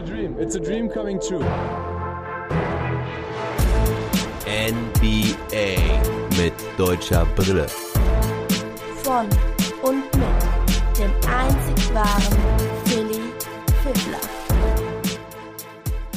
a dream. It's a dream coming true. NBA mit deutscher Brille. Von und mit dem einzig wahren Philly Fiddler.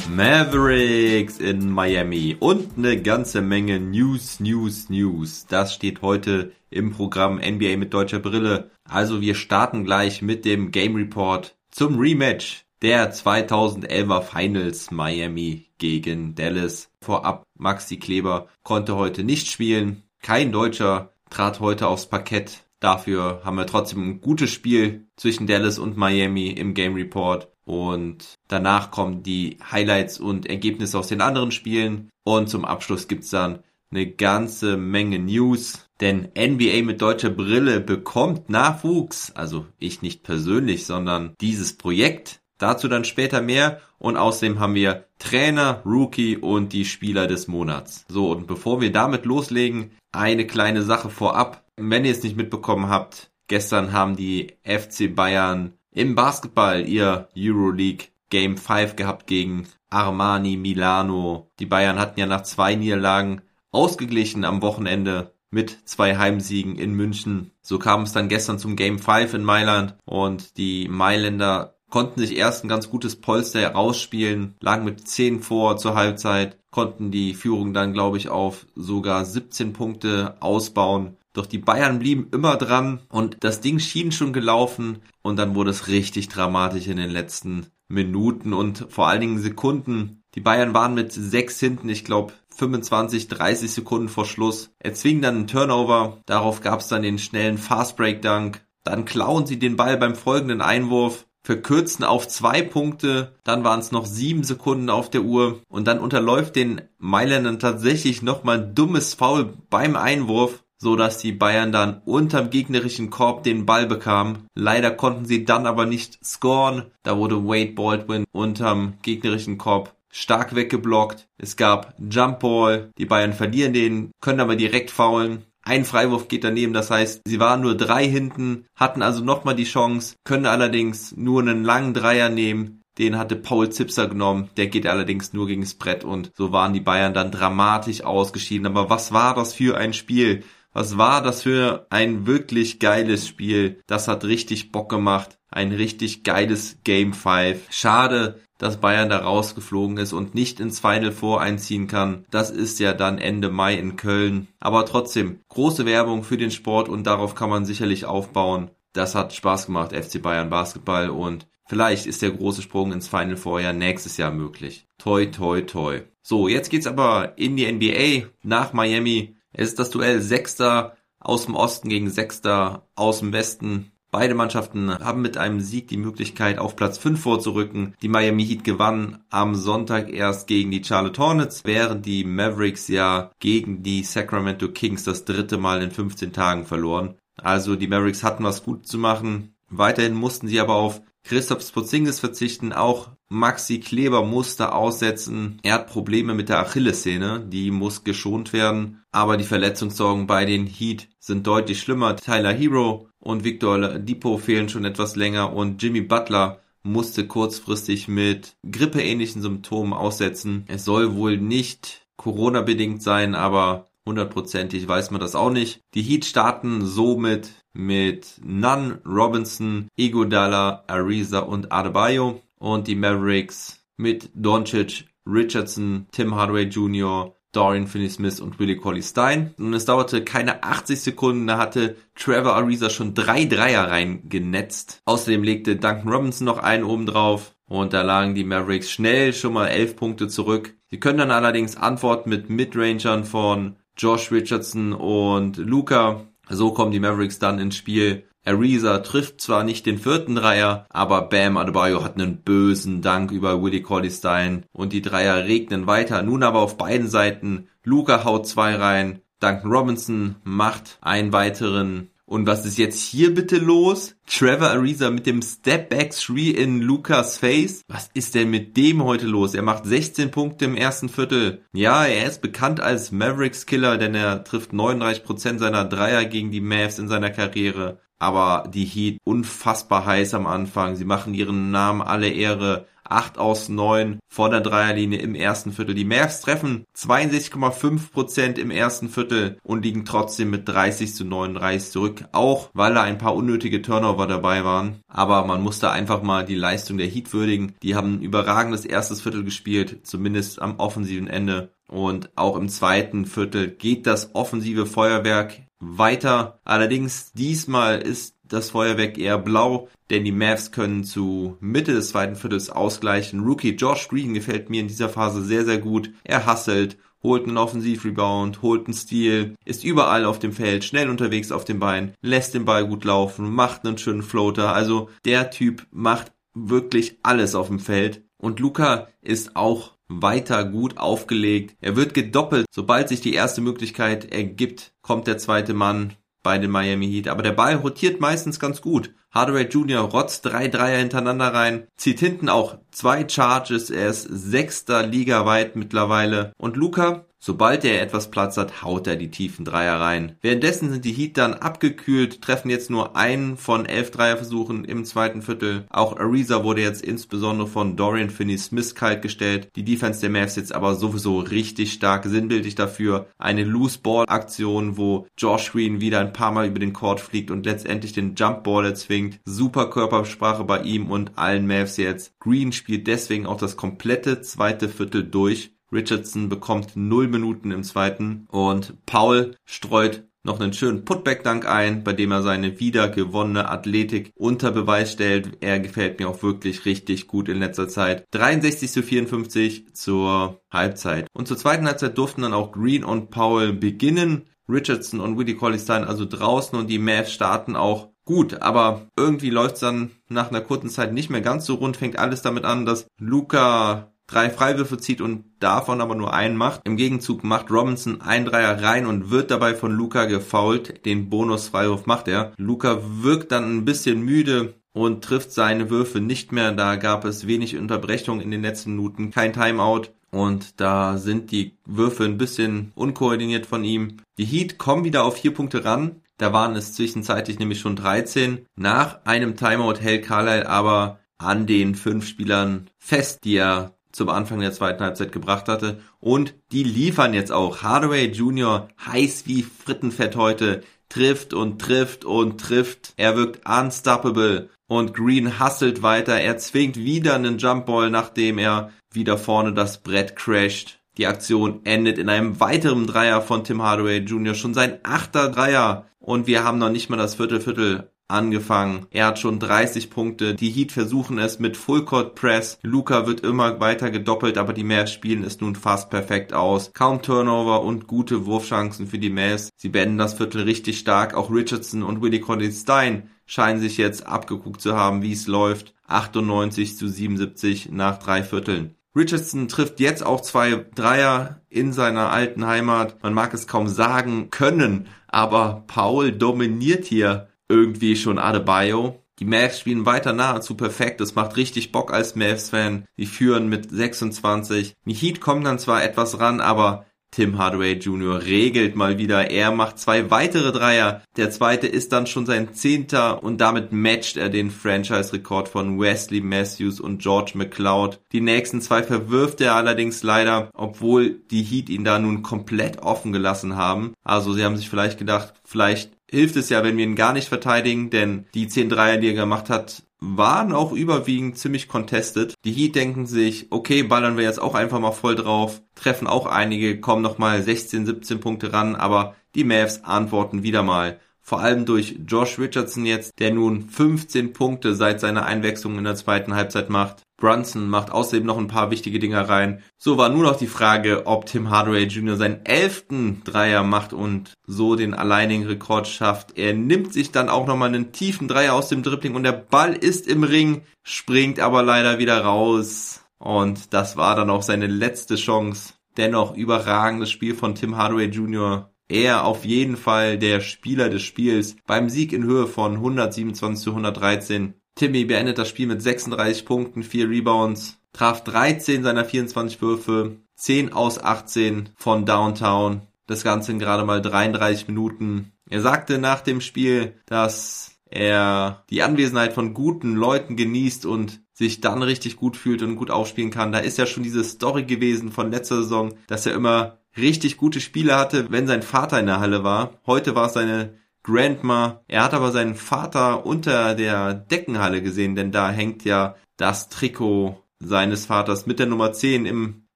Mavericks in Miami und eine ganze Menge News, News, News. Das steht heute im Programm NBA mit deutscher Brille. Also wir starten gleich mit dem Game Report zum Rematch der 2011er Finals Miami gegen Dallas. Vorab Maxi Kleber konnte heute nicht spielen. Kein Deutscher trat heute aufs Parkett. Dafür haben wir trotzdem ein gutes Spiel zwischen Dallas und Miami im Game Report. Und danach kommen die Highlights und Ergebnisse aus den anderen Spielen. Und zum Abschluss gibt's dann eine ganze Menge News. Denn NBA mit deutscher Brille bekommt Nachwuchs. Also ich nicht persönlich, sondern dieses Projekt. Dazu dann später mehr. Und außerdem haben wir Trainer, Rookie und die Spieler des Monats. So, und bevor wir damit loslegen, eine kleine Sache vorab. Wenn ihr es nicht mitbekommen habt, gestern haben die FC Bayern im Basketball ihr Euroleague Game 5 gehabt gegen Armani Milano. Die Bayern hatten ja nach zwei Niederlagen ausgeglichen am Wochenende mit zwei Heimsiegen in München. So kam es dann gestern zum Game 5 in Mailand und die Mailänder konnten sich erst ein ganz gutes Polster herausspielen, lagen mit 10 vor zur Halbzeit, konnten die Führung dann, glaube ich, auf sogar 17 Punkte ausbauen. Doch die Bayern blieben immer dran und das Ding schien schon gelaufen und dann wurde es richtig dramatisch in den letzten Minuten und vor allen Dingen Sekunden. Die Bayern waren mit sechs hinten, ich glaube 25, 30 Sekunden vor Schluss, erzwingen dann einen Turnover, darauf gab es dann den schnellen Fast Break Dunk, dann klauen sie den Ball beim folgenden Einwurf, verkürzten auf zwei Punkte, dann waren es noch sieben Sekunden auf der Uhr und dann unterläuft den Mailändern tatsächlich nochmal ein dummes Foul beim Einwurf so dass die Bayern dann unterm gegnerischen Korb den Ball bekamen. Leider konnten sie dann aber nicht scoren. Da wurde Wade Baldwin unterm gegnerischen Korb stark weggeblockt. Es gab Jump Ball. Die Bayern verlieren den, können aber direkt faulen. Ein Freiwurf geht daneben, das heißt, sie waren nur drei hinten, hatten also nochmal die Chance, können allerdings nur einen langen Dreier nehmen. Den hatte Paul Zipser genommen, der geht allerdings nur gegens Brett und so waren die Bayern dann dramatisch ausgeschieden. Aber was war das für ein Spiel? Was war das für ein wirklich geiles Spiel? Das hat richtig Bock gemacht. Ein richtig geiles Game 5. Schade, dass Bayern da rausgeflogen ist und nicht ins Final Four einziehen kann. Das ist ja dann Ende Mai in Köln. Aber trotzdem, große Werbung für den Sport und darauf kann man sicherlich aufbauen. Das hat Spaß gemacht, FC Bayern Basketball und vielleicht ist der große Sprung ins Final Four ja nächstes Jahr möglich. Toi, toi, toi. So, jetzt geht's aber in die NBA nach Miami. Es ist das Duell Sechster aus dem Osten gegen Sechster aus dem Westen. Beide Mannschaften haben mit einem Sieg die Möglichkeit, auf Platz 5 vorzurücken. Die Miami Heat gewannen am Sonntag erst gegen die Charlotte Hornets, während die Mavericks ja gegen die Sacramento Kings das dritte Mal in 15 Tagen verloren. Also die Mavericks hatten was gut zu machen. Weiterhin mussten sie aber auf Christoph Spotzingis verzichten, auch Maxi Kleber musste aussetzen. Er hat Probleme mit der Achillessehne, die muss geschont werden. Aber die Verletzungssorgen bei den Heat sind deutlich schlimmer. Tyler Hero und Victor Depot fehlen schon etwas länger und Jimmy Butler musste kurzfristig mit grippeähnlichen Symptomen aussetzen. Es soll wohl nicht Corona-bedingt sein, aber hundertprozentig weiß man das auch nicht. Die Heat starten somit mit Nunn, Robinson, Iguodala, Ariza und Adebayo und die Mavericks mit Doncic, Richardson, Tim Hardaway Jr., Dorian Finney-Smith und Willie Colley-Stein. Und es dauerte keine 80 Sekunden, da hatte Trevor Ariza schon drei Dreier reingenetzt. Außerdem legte Duncan Robinson noch einen oben drauf. Und da lagen die Mavericks schnell schon mal elf Punkte zurück. Sie können dann allerdings antworten mit Midrangern von Josh Richardson und Luca. So kommen die Mavericks dann ins Spiel. Ariza trifft zwar nicht den vierten Dreier, aber Bam Adebayo hat einen bösen Dank über Willie Colley Stein und die Dreier regnen weiter. Nun aber auf beiden Seiten. Luca haut zwei rein. Duncan Robinson macht einen weiteren und was ist jetzt hier bitte los? Trevor Ariza mit dem Stepback 3 in Lukas Face? Was ist denn mit dem heute los? Er macht 16 Punkte im ersten Viertel. Ja, er ist bekannt als Mavericks Killer, denn er trifft 39% seiner Dreier gegen die Mavs in seiner Karriere. Aber die Heat unfassbar heiß am Anfang. Sie machen ihren Namen alle Ehre. 8 aus 9 vor der Dreierlinie im ersten Viertel. Die Mavs treffen 62,5% im ersten Viertel und liegen trotzdem mit 30 zu 39 zurück, auch weil da ein paar unnötige Turnover dabei waren. Aber man musste einfach mal die Leistung der Heat würdigen. Die haben ein überragendes erstes Viertel gespielt, zumindest am offensiven Ende. Und auch im zweiten Viertel geht das offensive Feuerwerk weiter. Allerdings diesmal ist das Feuerwerk eher blau, denn die Mavs können zu Mitte des zweiten Viertels ausgleichen. Rookie Josh Green gefällt mir in dieser Phase sehr, sehr gut. Er hasselt, holt einen Offensivrebound, holt einen Steal, ist überall auf dem Feld, schnell unterwegs auf dem Bein, lässt den Ball gut laufen, macht einen schönen Floater. Also der Typ macht wirklich alles auf dem Feld. Und Luca ist auch weiter gut aufgelegt. Er wird gedoppelt. Sobald sich die erste Möglichkeit ergibt, kommt der zweite Mann bei den Miami Heat. Aber der Ball rotiert meistens ganz gut. Hardaway Jr. rotzt drei Dreier hintereinander rein, zieht hinten auch zwei Charges. Er ist sechster Liga weit mittlerweile. Und Luca Sobald er etwas Platz hat, haut er die tiefen Dreier rein. Währenddessen sind die Heat dann abgekühlt, treffen jetzt nur einen von elf Dreierversuchen im zweiten Viertel. Auch Ariza wurde jetzt insbesondere von Dorian Finney-Smith kalt gestellt. Die Defense der Mavs jetzt aber sowieso richtig stark sinnbildlich dafür. Eine Loose-Ball-Aktion, wo Josh Green wieder ein paar Mal über den Court fliegt und letztendlich den Jump-Ball erzwingt. Super Körpersprache bei ihm und allen Mavs jetzt. Green spielt deswegen auch das komplette zweite Viertel durch Richardson bekommt 0 Minuten im zweiten und Paul streut noch einen schönen Putback-Dank ein, bei dem er seine wiedergewonnene Athletik unter Beweis stellt. Er gefällt mir auch wirklich richtig gut in letzter Zeit. 63 zu 54 zur Halbzeit. Und zur zweiten Halbzeit durften dann auch Green und Paul beginnen. Richardson und Willie Colley-Stein also draußen und die Mavs starten auch gut, aber irgendwie läuft's dann nach einer kurzen Zeit nicht mehr ganz so rund. Fängt alles damit an, dass Luca drei Freiwürfe zieht und davon aber nur einen macht. Im Gegenzug macht Robinson ein Dreier rein und wird dabei von Luca gefoult. Den Bonus-Freiwurf macht er. Luca wirkt dann ein bisschen müde und trifft seine Würfe nicht mehr. Da gab es wenig Unterbrechung in den letzten Minuten, kein Timeout. Und da sind die Würfe ein bisschen unkoordiniert von ihm. Die Heat kommen wieder auf vier Punkte ran. Da waren es zwischenzeitlich nämlich schon 13. Nach einem Timeout hält Carlyle aber an den fünf Spielern fest, die er zum Anfang der zweiten Halbzeit gebracht hatte. Und die liefern jetzt auch. Hardaway Jr. heiß wie Frittenfett heute. Trifft und trifft und trifft. Er wirkt unstoppable. Und Green hustelt weiter. Er zwingt wieder einen Jumpball, nachdem er wieder vorne das Brett crasht. Die Aktion endet in einem weiteren Dreier von Tim Hardaway Jr. Schon sein achter Dreier. Und wir haben noch nicht mal das Viertelviertel angefangen. Er hat schon 30 Punkte. Die Heat versuchen es mit Full Court Press. Luca wird immer weiter gedoppelt, aber die Mavs spielen es nun fast perfekt aus. Kaum Turnover und gute Wurfchancen für die Mavs. Sie beenden das Viertel richtig stark. Auch Richardson und Willie Colley Stein scheinen sich jetzt abgeguckt zu haben, wie es läuft. 98 zu 77 nach drei Vierteln. Richardson trifft jetzt auch zwei Dreier in seiner alten Heimat. Man mag es kaum sagen können, aber Paul dominiert hier irgendwie schon Adebayo. Die Mavs spielen weiter nahezu perfekt. Es macht richtig Bock als Mavs-Fan. Die führen mit 26. Die Heat kommen dann zwar etwas ran, aber Tim Hardaway Jr. regelt mal wieder. Er macht zwei weitere Dreier. Der zweite ist dann schon sein zehnter und damit matcht er den Franchise-Rekord von Wesley Matthews und George McLeod. Die nächsten zwei verwirft er allerdings leider, obwohl die Heat ihn da nun komplett offen gelassen haben. Also sie haben sich vielleicht gedacht, vielleicht hilft es ja, wenn wir ihn gar nicht verteidigen, denn die 10 Dreier, die er gemacht hat, waren auch überwiegend ziemlich contested. Die Heat denken sich, okay, ballern wir jetzt auch einfach mal voll drauf, treffen auch einige, kommen nochmal 16, 17 Punkte ran, aber die Mavs antworten wieder mal. Vor allem durch Josh Richardson jetzt, der nun 15 Punkte seit seiner Einwechslung in der zweiten Halbzeit macht. Brunson macht außerdem noch ein paar wichtige Dinger rein. So war nur noch die Frage, ob Tim Hardaway Jr. seinen elften Dreier macht und so den alleinigen Rekord schafft. Er nimmt sich dann auch nochmal einen tiefen Dreier aus dem Dribbling und der Ball ist im Ring, springt aber leider wieder raus. Und das war dann auch seine letzte Chance. Dennoch überragendes Spiel von Tim Hardaway Jr er auf jeden Fall der Spieler des Spiels beim Sieg in Höhe von 127 zu 113. Timmy beendet das Spiel mit 36 Punkten, 4 Rebounds, traf 13 seiner 24 Würfe, 10 aus 18 von Downtown. Das Ganze in gerade mal 33 Minuten. Er sagte nach dem Spiel, dass er die Anwesenheit von guten Leuten genießt und sich dann richtig gut fühlt und gut aufspielen kann. Da ist ja schon diese Story gewesen von letzter Saison, dass er immer richtig gute Spiele hatte, wenn sein Vater in der Halle war. Heute war es seine Grandma. Er hat aber seinen Vater unter der Deckenhalle gesehen, denn da hängt ja das Trikot seines Vaters mit der Nummer 10 im,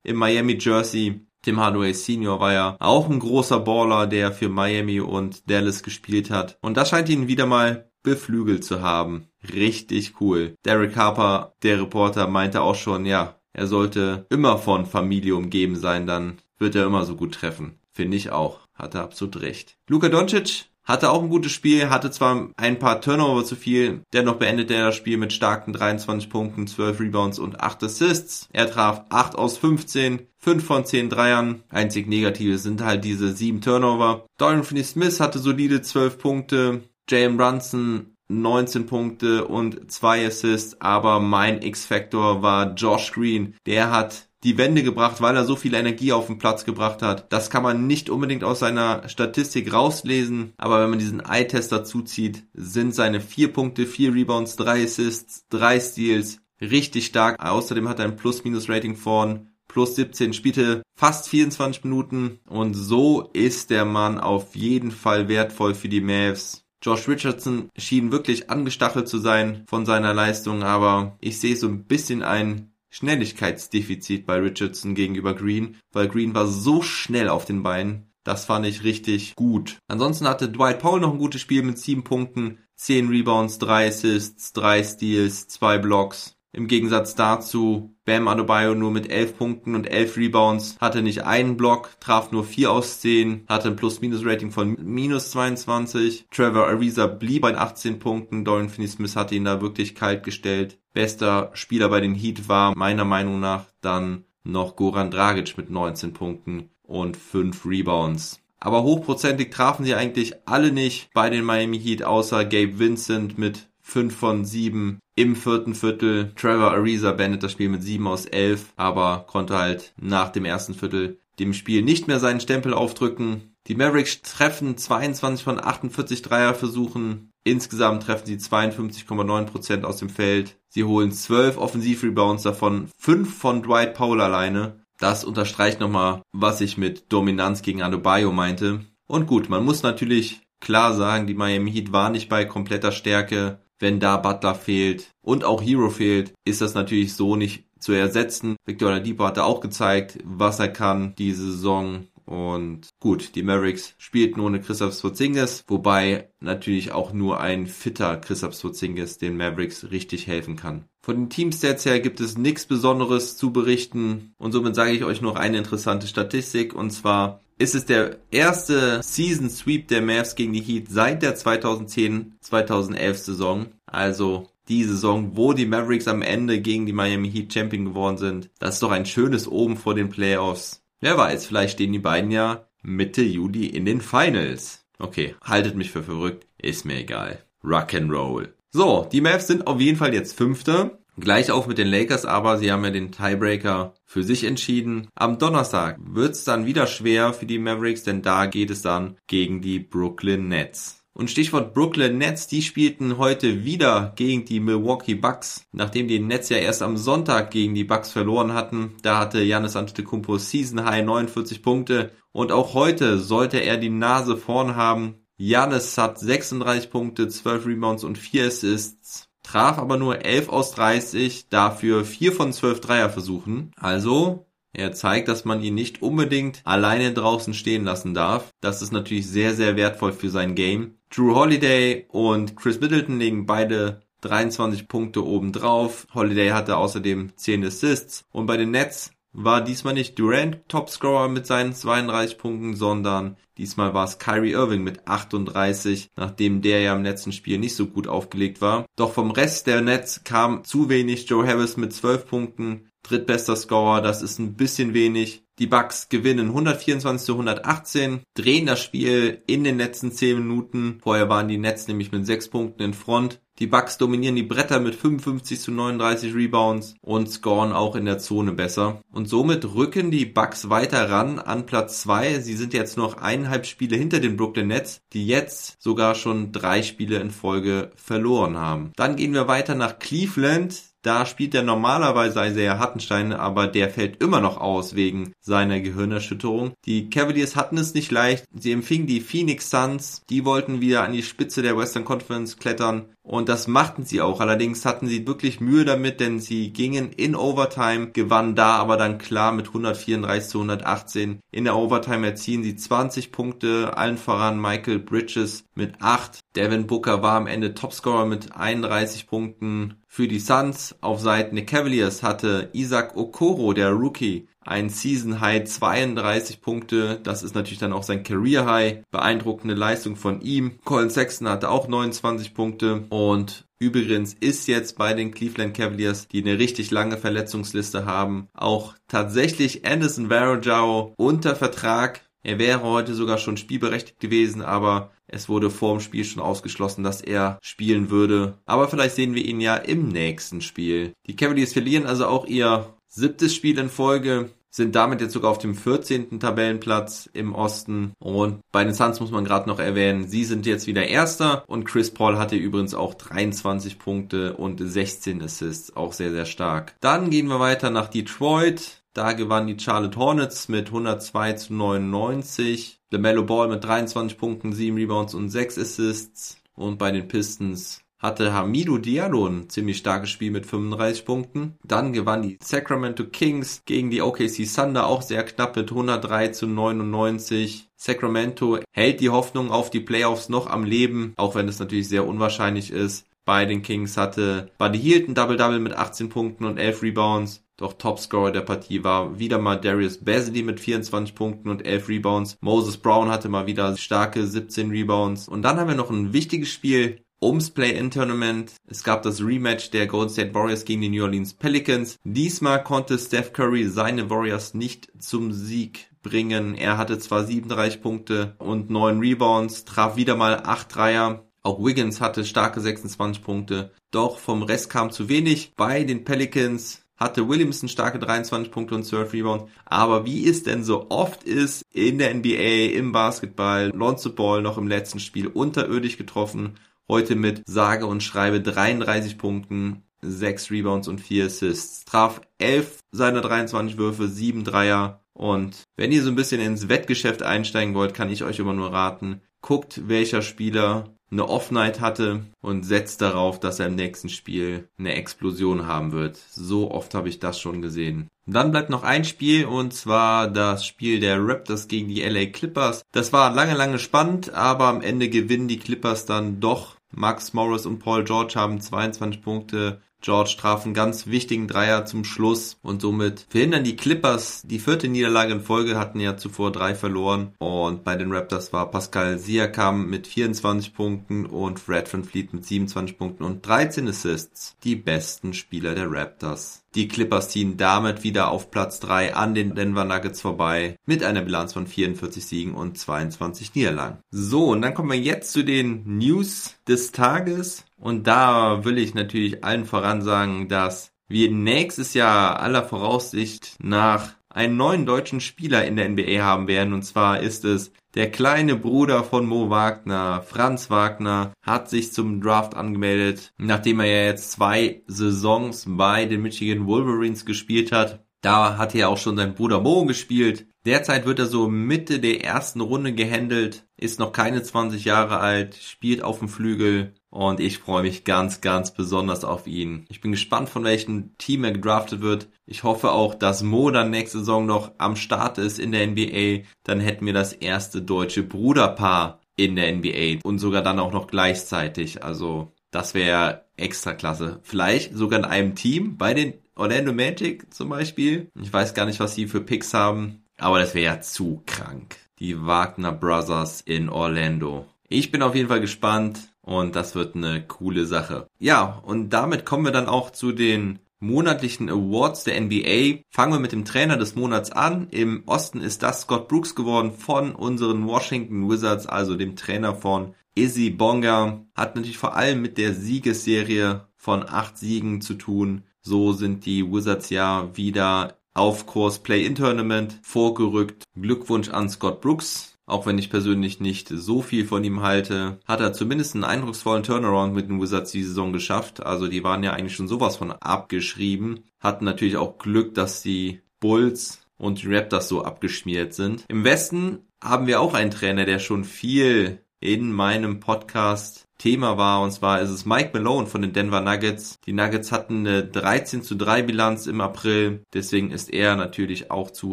im Miami Jersey. Tim Hardaway Senior war ja auch ein großer Baller, der für Miami und Dallas gespielt hat. Und das scheint ihn wieder mal beflügelt zu haben. Richtig cool. Derek Harper, der Reporter, meinte auch schon, ja, er sollte immer von Familie umgeben sein, dann wird er immer so gut treffen. Finde ich auch. Hat er absolut recht. Luka Doncic hatte auch ein gutes Spiel, hatte zwar ein paar Turnover zu viel, dennoch beendete er das Spiel mit starken 23 Punkten, 12 Rebounds und 8 Assists. Er traf 8 aus 15, 5 von 10 Dreiern. Einzig negative sind halt diese 7 Turnover. Dorian Finney-Smith hatte solide 12 Punkte. Jalen Brunson 19 Punkte und 2 Assists, aber mein X-Factor war Josh Green. Der hat die Wende gebracht, weil er so viel Energie auf den Platz gebracht hat. Das kann man nicht unbedingt aus seiner Statistik rauslesen, aber wenn man diesen Eye-Test dazu zieht, sind seine vier Punkte, vier Rebounds, drei Assists, drei Steals richtig stark. Außerdem hat er ein Plus-Minus-Rating von plus 17, spielte fast 24 Minuten und so ist der Mann auf jeden Fall wertvoll für die Mavs. Josh Richardson schien wirklich angestachelt zu sein von seiner Leistung, aber ich sehe so ein bisschen ein Schnelligkeitsdefizit bei Richardson gegenüber Green, weil Green war so schnell auf den Beinen. Das fand ich richtig gut. Ansonsten hatte Dwight Powell noch ein gutes Spiel mit sieben Punkten, zehn Rebounds, drei Assists, drei Steals, zwei Blocks. Im Gegensatz dazu Bam Adebayo nur mit 11 Punkten und 11 Rebounds, hatte nicht einen Block, traf nur 4 aus 10, hatte ein Plus-Minus-Rating von minus 22. Trevor Ariza blieb bei 18 Punkten, Dorian Finney-Smith hatte ihn da wirklich kalt gestellt. Bester Spieler bei den Heat war meiner Meinung nach dann noch Goran Dragic mit 19 Punkten und 5 Rebounds. Aber hochprozentig trafen sie eigentlich alle nicht bei den Miami Heat, außer Gabe Vincent mit 5 von 7 im vierten Viertel. Trevor Ariza beendet das Spiel mit 7 aus 11, aber konnte halt nach dem ersten Viertel dem Spiel nicht mehr seinen Stempel aufdrücken. Die Mavericks treffen 22 von 48 Dreierversuchen. Insgesamt treffen sie 52,9% aus dem Feld. Sie holen 12 Offensivrebounds, davon 5 von Dwight Powell alleine. Das unterstreicht nochmal, was ich mit Dominanz gegen Adebayo meinte. Und gut, man muss natürlich klar sagen, die Miami Heat war nicht bei kompletter Stärke wenn da Butler fehlt und auch Hero fehlt, ist das natürlich so nicht zu ersetzen. Victor Oladipo hatte auch gezeigt, was er kann diese Saison. Und gut, die Mavericks spielten ohne Christoph Porzingis, wobei natürlich auch nur ein fitter Christoph Porzingis den Mavericks richtig helfen kann. Von den Teamstats her gibt es nichts Besonderes zu berichten und somit sage ich euch noch eine interessante Statistik und zwar ist es der erste Season Sweep der Mavs gegen die Heat seit der 2010-2011 Saison. Also die Saison, wo die Mavericks am Ende gegen die Miami Heat Champion geworden sind. Das ist doch ein schönes Oben vor den Playoffs. Wer weiß, vielleicht stehen die beiden ja Mitte Juli in den Finals. Okay, haltet mich für verrückt, ist mir egal. Rock and Roll. So, die Mavs sind auf jeden Fall jetzt Fünfte. Gleich auf mit den Lakers, aber sie haben ja den Tiebreaker für sich entschieden. Am Donnerstag wird's dann wieder schwer für die Mavericks, denn da geht es dann gegen die Brooklyn Nets. Und Stichwort Brooklyn Nets, die spielten heute wieder gegen die Milwaukee Bucks. Nachdem die Nets ja erst am Sonntag gegen die Bucks verloren hatten, da hatte Giannis Antetokounmpo Season High 49 Punkte und auch heute sollte er die Nase vorn haben. Giannis hat 36 Punkte, 12 Rebounds und 4 Assists traf aber nur 11 aus 30, dafür 4 von 12 Dreierversuchen. Also, er zeigt, dass man ihn nicht unbedingt alleine draußen stehen lassen darf. Das ist natürlich sehr, sehr wertvoll für sein Game. Drew Holiday und Chris Middleton legen beide 23 Punkte obendrauf. Holiday hatte außerdem 10 Assists. Und bei den Nets war diesmal nicht Durant Topscorer mit seinen 32 Punkten, sondern diesmal war es Kyrie Irving mit 38, nachdem der ja im letzten Spiel nicht so gut aufgelegt war. Doch vom Rest der Nets kam zu wenig. Joe Harris mit 12 Punkten, drittbester Scorer, das ist ein bisschen wenig. Die Bucks gewinnen 124 zu 118, drehen das Spiel in den letzten 10 Minuten. Vorher waren die Nets nämlich mit 6 Punkten in Front. Die Bucks dominieren die Bretter mit 55 zu 39 Rebounds und scoren auch in der Zone besser. Und somit rücken die Bucks weiter ran an Platz zwei. Sie sind jetzt noch eineinhalb Spiele hinter den Brooklyn Nets, die jetzt sogar schon drei Spiele in Folge verloren haben. Dann gehen wir weiter nach Cleveland. Da spielt er normalerweise Isaiah Hattenstein, aber der fällt immer noch aus wegen seiner Gehirnerschütterung. Die Cavaliers hatten es nicht leicht. Sie empfingen die Phoenix Suns. Die wollten wieder an die Spitze der Western Conference klettern. Und das machten sie auch. Allerdings hatten sie wirklich Mühe damit, denn sie gingen in Overtime, gewannen da aber dann klar mit 134 zu 118. In der Overtime erzielen sie 20 Punkte, allen voran Michael Bridges mit 8. Devin Booker war am Ende Topscorer mit 31 Punkten. Für die Suns auf Seiten der Cavaliers hatte Isaac Okoro, der Rookie, ein Season High 32 Punkte. Das ist natürlich dann auch sein Career High. Beeindruckende Leistung von ihm. Colin Sexton hatte auch 29 Punkte und Übrigens ist jetzt bei den Cleveland Cavaliers, die eine richtig lange Verletzungsliste haben, auch tatsächlich Anderson Varejao unter Vertrag. Er wäre heute sogar schon spielberechtigt gewesen, aber es wurde vor dem Spiel schon ausgeschlossen, dass er spielen würde. Aber vielleicht sehen wir ihn ja im nächsten Spiel. Die Cavaliers verlieren also auch ihr siebtes Spiel in Folge sind damit jetzt sogar auf dem 14. Tabellenplatz im Osten. Und bei den Suns muss man gerade noch erwähnen, sie sind jetzt wieder Erster und Chris Paul hatte übrigens auch 23 Punkte und 16 Assists, auch sehr, sehr stark. Dann gehen wir weiter nach Detroit. Da gewannen die Charlotte Hornets mit 102 zu 99. LaMelo Ball mit 23 Punkten, 7 Rebounds und 6 Assists. Und bei den Pistons hatte Hamidou Diallo ein ziemlich starkes Spiel mit 35 Punkten. Dann gewann die Sacramento Kings gegen die OKC Thunder auch sehr knapp mit 103 zu 99. Sacramento hält die Hoffnung auf die Playoffs noch am Leben, auch wenn es natürlich sehr unwahrscheinlich ist. Bei den Kings hatte Buddy Hield ein Double-Double mit 18 Punkten und 11 Rebounds. Doch Topscorer der Partie war wieder mal Darius Bazley mit 24 Punkten und 11 Rebounds. Moses Brown hatte mal wieder starke 17 Rebounds. Und dann haben wir noch ein wichtiges Spiel ums Play-In-Tournament. Es gab das Rematch der Golden State Warriors gegen die New Orleans Pelicans. Diesmal konnte Steph Curry seine Warriors nicht zum Sieg bringen. Er hatte zwar 37 Punkte und 9 Rebounds, traf wieder mal 8 Dreier. Auch Wiggins hatte starke 26 Punkte. Doch vom Rest kam zu wenig. Bei den Pelicans hatte Williamson starke 23 Punkte und 12 Rebounds. Aber wie es denn so oft ist in der NBA, im Basketball, Lonzo Ball noch im letzten Spiel unterirdisch getroffen Heute mit sage und schreibe 33 Punkten, 6 Rebounds und 4 Assists. Traf 11 seiner 23 Würfe, 7 Dreier. Und wenn ihr so ein bisschen ins Wettgeschäft einsteigen wollt, kann ich euch immer nur raten, guckt, welcher Spieler eine Off-Night hatte und setzt darauf, dass er im nächsten Spiel eine Explosion haben wird. So oft habe ich das schon gesehen. dann bleibt noch ein Spiel und zwar das Spiel der Raptors gegen die LA Clippers. Das war lange, lange spannend, aber am Ende gewinnen die Clippers dann doch Max Morris und Paul George haben 22 Punkte. George traf einen ganz wichtigen Dreier zum Schluss und somit verhindern die Clippers die vierte Niederlage in Folge, hatten ja zuvor drei verloren und bei den Raptors war Pascal Siakam mit 24 Punkten und Fred Van Fleet mit 27 Punkten und 13 Assists die besten Spieler der Raptors. Die Clippers ziehen damit wieder auf Platz 3 an den Denver Nuggets vorbei mit einer Bilanz von 44 Siegen und 22 Niederlagen. So, und dann kommen wir jetzt zu den News des Tages. Und da will ich natürlich allen voran sagen, dass wir nächstes Jahr aller Voraussicht nach einen neuen deutschen Spieler in der NBA haben werden. Und zwar ist es der kleine Bruder von Mo Wagner, Franz Wagner, hat sich zum Draft angemeldet, nachdem er ja jetzt zwei Saisons bei den Michigan Wolverines gespielt hat. Da hat er auch schon sein Bruder Mo gespielt. Derzeit wird er so Mitte der ersten Runde gehandelt, ist noch keine 20 Jahre alt, spielt auf dem Flügel und ich freue mich ganz, ganz besonders auf ihn. Ich bin gespannt, von welchem Team er gedraftet wird. Ich hoffe auch, dass Mo dann nächste Saison noch am Start ist in der NBA. Dann hätten wir das erste deutsche Bruderpaar in der NBA und sogar dann auch noch gleichzeitig. Also das wäre extra klasse. Vielleicht sogar in einem Team bei den Orlando Magic zum Beispiel. Ich weiß gar nicht, was sie für Picks haben, aber das wäre ja zu krank. Die Wagner Brothers in Orlando. Ich bin auf jeden Fall gespannt und das wird eine coole Sache. Ja, und damit kommen wir dann auch zu den monatlichen Awards der NBA. Fangen wir mit dem Trainer des Monats an. Im Osten ist das Scott Brooks geworden von unseren Washington Wizards, also dem Trainer von Izzy Bonga hat natürlich vor allem mit der Siegesserie von acht Siegen zu tun. So sind die Wizards ja wieder auf Kurs Play-In-Tournament vorgerückt. Glückwunsch an Scott Brooks. Auch wenn ich persönlich nicht so viel von ihm halte, hat er zumindest einen eindrucksvollen Turnaround mit den Wizards die Saison geschafft. Also die waren ja eigentlich schon sowas von abgeschrieben. Hatten natürlich auch Glück, dass die Bulls und die Raptors so abgeschmiert sind. Im Westen haben wir auch einen Trainer, der schon viel in meinem Podcast Thema war. Und zwar ist es Mike Malone von den Denver Nuggets. Die Nuggets hatten eine 13 zu 3 Bilanz im April. Deswegen ist er natürlich auch zu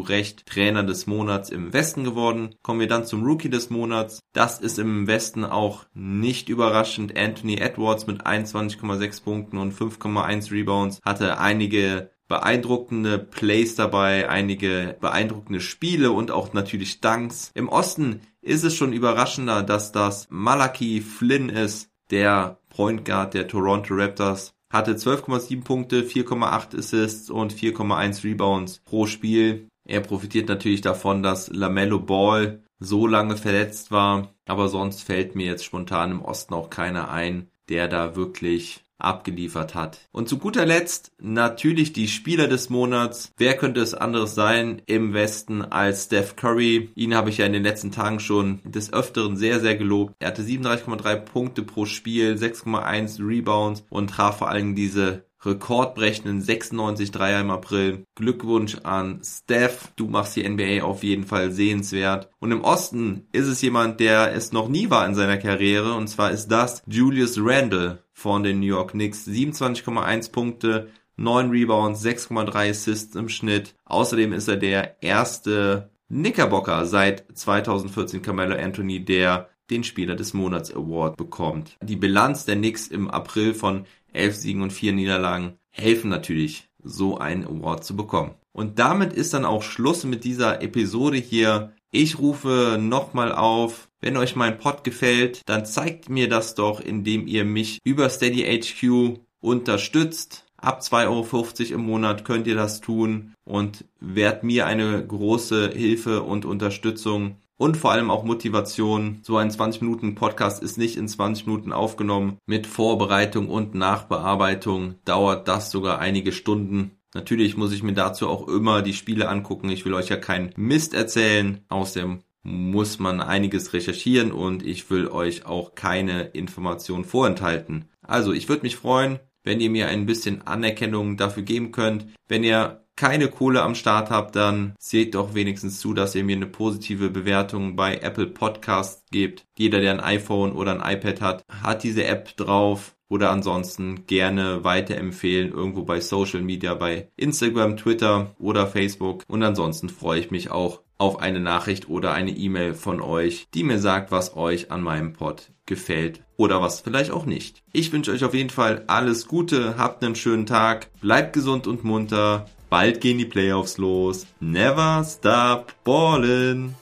Recht Trainer des Monats im Westen geworden. Kommen wir dann zum Rookie des Monats. Das ist im Westen auch nicht überraschend. Anthony Edwards mit 21,6 Punkten und 5,1 Rebounds hatte einige beeindruckende Plays dabei, einige beeindruckende Spiele und auch natürlich Dunks. Im Osten ist es schon überraschender, dass das Malachi Flynn ist, der Point Guard der Toronto Raptors. Hatte 12,7 Punkte, 4,8 Assists und 4,1 Rebounds pro Spiel. Er profitiert natürlich davon, dass LaMelo Ball so lange verletzt war, aber sonst fällt mir jetzt spontan im Osten auch keiner ein, der da wirklich abgeliefert hat. Und zu guter Letzt natürlich die Spieler des Monats. Wer könnte es anderes sein im Westen als Steph Curry? Ihn habe ich ja in den letzten Tagen schon des Öfteren sehr, sehr gelobt. Er hatte 37,3 Punkte pro Spiel, 6,1 Rebounds und traf vor allem diese rekordbrechenden 96 Dreier im April. Glückwunsch an Steph. Du machst die NBA auf jeden Fall sehenswert. Und im Osten ist es jemand, der es noch nie war in seiner Karriere. Und zwar ist das Julius Randle von den New York Knicks. 27,1 Punkte, 9 Rebounds, 6,3 Assists im Schnitt. Außerdem ist er der erste Knickerbocker seit 2014 Carmelo Anthony, der den Spieler des Monats Award bekommt. Die Bilanz der Knicks im April von 11 Siegen und 4 Niederlagen helfen natürlich, so einen Award zu bekommen. Und damit ist dann auch Schluss mit dieser Episode hier. Ich rufe nochmal auf, wenn euch mein Pod gefällt, dann zeigt mir das doch, indem ihr mich über Steady HQ unterstützt. Ab 2,50 Euro im Monat könnt ihr das tun und wärt mir eine große Hilfe und Unterstützung und vor allem auch Motivation. So ein 20 Minuten Podcast ist nicht in 20 Minuten aufgenommen. Mit Vorbereitung und Nachbearbeitung dauert das sogar einige Stunden. Natürlich muss ich mir dazu auch immer die Spiele angucken. Ich will euch ja keinen Mist erzählen. Außerdem muss man einiges recherchieren und ich will euch auch keine Informationen vorenthalten. Also ich würde mich freuen, wenn ihr mir ein bisschen Anerkennung dafür geben könnt. Wenn ihr keine Kohle am Start habt, dann seht doch wenigstens zu, dass ihr mir eine positive Bewertung bei Apple Podcast gebt. Jeder, der ein iPhone oder ein iPad hat, hat diese App drauf oder ansonsten gerne weiterempfehlen irgendwo bei Social Media, bei Instagram, Twitter oder Facebook. Und ansonsten freue ich mich auch auf eine Nachricht oder eine E-Mail von euch, die mir sagt, was euch an meinem Pod gefällt oder was vielleicht auch nicht. Ich wünsche euch auf jeden Fall alles Gute, habt einen schönen Tag, bleibt gesund und munter, bald gehen die Playoffs los. Never stop ballin'.